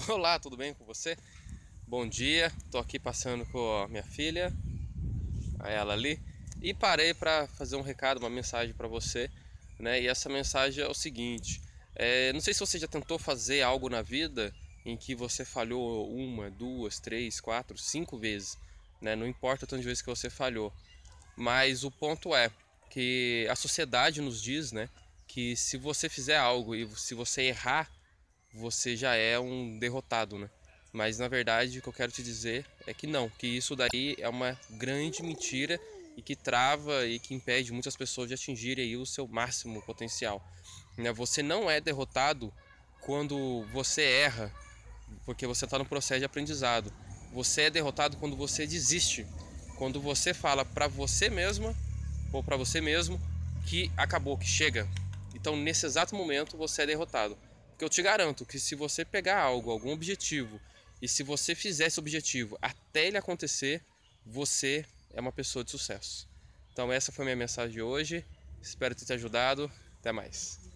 Olá, tudo bem com você? Bom dia, tô aqui passando com a minha filha, a ela ali, e parei para fazer um recado, uma mensagem para você, né? E essa mensagem é o seguinte: é, não sei se você já tentou fazer algo na vida em que você falhou uma, duas, três, quatro, cinco vezes, né? Não importa de vezes que você falhou, mas o ponto é que a sociedade nos diz, né? Que se você fizer algo e se você errar você já é um derrotado, né? Mas na verdade o que eu quero te dizer é que não, que isso daí é uma grande mentira e que trava e que impede muitas pessoas de atingirem aí o seu máximo potencial. Né? Você não é derrotado quando você erra, porque você está no processo de aprendizado. Você é derrotado quando você desiste, quando você fala para você mesma ou para você mesmo que acabou, que chega. Então nesse exato momento você é derrotado. Porque eu te garanto que se você pegar algo, algum objetivo, e se você fizer esse objetivo até ele acontecer, você é uma pessoa de sucesso. Então essa foi minha mensagem de hoje. Espero ter te ajudado. Até mais.